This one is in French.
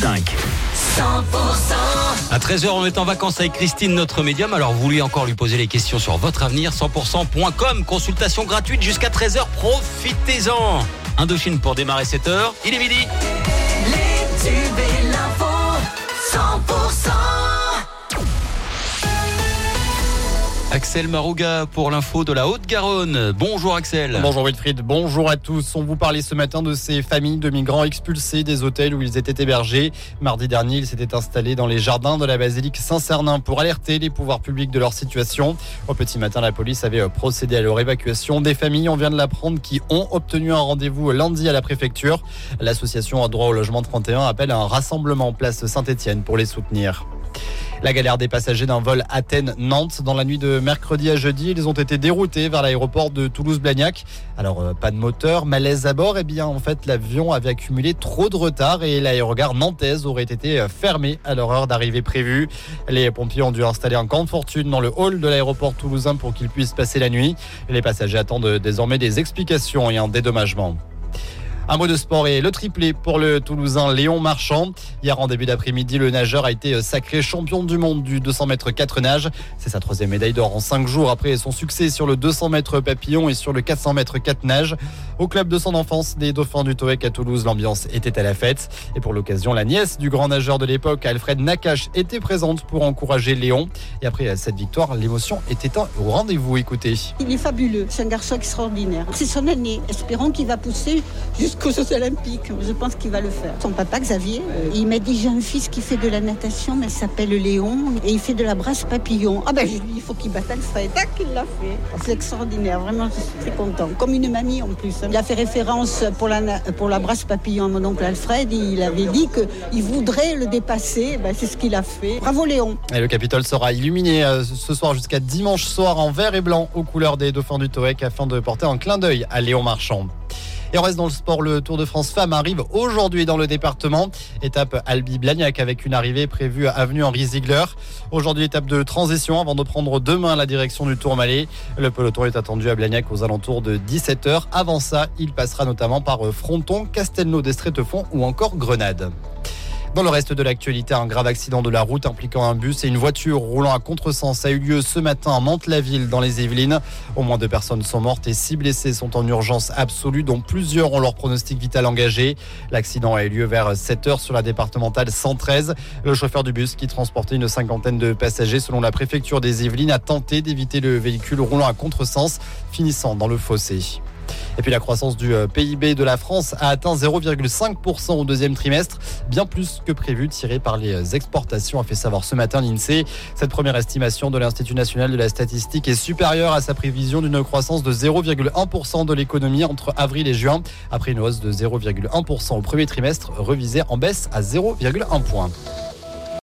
100% À 13h, on est en vacances avec Christine, notre médium. Alors, vous voulez encore lui poser les questions sur votre avenir 100%.com. Consultation gratuite jusqu'à 13h. Profitez-en. Indochine pour démarrer cette heure. Il est midi. Les tubes et l'info 100% Axel Marouga pour l'info de la Haute-Garonne. Bonjour Axel. Bonjour Wilfried, bonjour à tous. On vous parlait ce matin de ces familles de migrants expulsés des hôtels où ils étaient hébergés. Mardi dernier, ils s'étaient installés dans les jardins de la basilique Saint-Cernin pour alerter les pouvoirs publics de leur situation. Au petit matin, la police avait procédé à leur évacuation. Des familles, on vient de l'apprendre, qui ont obtenu un rendez-vous lundi à la préfecture. L'association Droit au logement 31 appelle à un rassemblement place Saint-Etienne pour les soutenir. La galère des passagers d'un vol Athènes-Nantes dans la nuit de mercredi à jeudi. Ils ont été déroutés vers l'aéroport de Toulouse-Blagnac. Alors, euh, pas de moteur, malaise à bord. Eh bien, en fait, l'avion avait accumulé trop de retard et l'aérogare nantaise aurait été euh, fermée à leur heure d'arrivée prévue. Les pompiers ont dû installer un camp de fortune dans le hall de l'aéroport toulousain pour qu'ils puissent passer la nuit. Les passagers attendent désormais des explications et un dédommagement. Un mot de sport et le triplé pour le Toulousain Léon Marchand. Hier en début d'après-midi, le nageur a été sacré champion du monde du 200 mètres 4 nages. C'est sa troisième médaille d'or en 5 jours après son succès sur le 200 mètres papillon et sur le 400 mètres 4 nages. Au club de son enfance des Dauphins du Toec à Toulouse, l'ambiance était à la fête. Et pour l'occasion, la nièce du grand nageur de l'époque, Alfred Nakache, était présente pour encourager Léon. Et après cette victoire, l'émotion était au rendez-vous. Écoutez. Il est fabuleux, c'est un garçon extraordinaire. C'est son année. Espérons qu'il va pousser jusqu'aux Jeux Olympiques. Je pense qu'il va le faire. Son papa, Xavier, euh, il m'a dit j'ai un fils qui fait de la natation, mais il s'appelle Léon, et il fait de la brasse papillon. Ah ben je lui dis il faut qu'il batte Alfred. Tac, il l'a fait. C'est extraordinaire, vraiment, je suis très content. Comme une mamie en plus. Il a fait référence pour la, pour la brasse papillon à mon oncle Alfred. Il avait dit qu'il voudrait le dépasser. Ben, c'est ce qu'il a fait. Bravo Léon. Et le Capitole sera illuminé euh, ce soir jusqu'à dimanche soir en vert et blanc aux couleurs des Dauphins du Toec afin de porter un clin d'œil à Léon Marchand. Et on reste dans le sport, le Tour de France Femmes arrive aujourd'hui dans le département. Étape Albi-Blagnac avec une arrivée prévue à avenue Henri Ziegler. Aujourd'hui, étape de transition avant de prendre demain la direction du Tour Malais. Le peloton est attendu à Blagnac aux alentours de 17h. Avant ça, il passera notamment par Fronton, Castelnau d'Estrétefond ou encore Grenade. Dans le reste de l'actualité, un grave accident de la route impliquant un bus et une voiture roulant à contresens a eu lieu ce matin à Mantes-la-Ville dans les Yvelines. Au moins deux personnes sont mortes et six blessés sont en urgence absolue, dont plusieurs ont leur pronostic vital engagé. L'accident a eu lieu vers 7 heures sur la départementale 113. Le chauffeur du bus qui transportait une cinquantaine de passagers selon la préfecture des Yvelines a tenté d'éviter le véhicule roulant à contresens, finissant dans le fossé. Et puis la croissance du euh, PIB de la France a atteint 0,5% au deuxième trimestre, bien plus que prévu, tiré par les euh, exportations, a fait savoir ce matin l'INSEE. Cette première estimation de l'Institut national de la statistique est supérieure à sa prévision d'une croissance de 0,1% de l'économie entre avril et juin, après une hausse de 0,1% au premier trimestre, revisée en baisse à 0,1 point.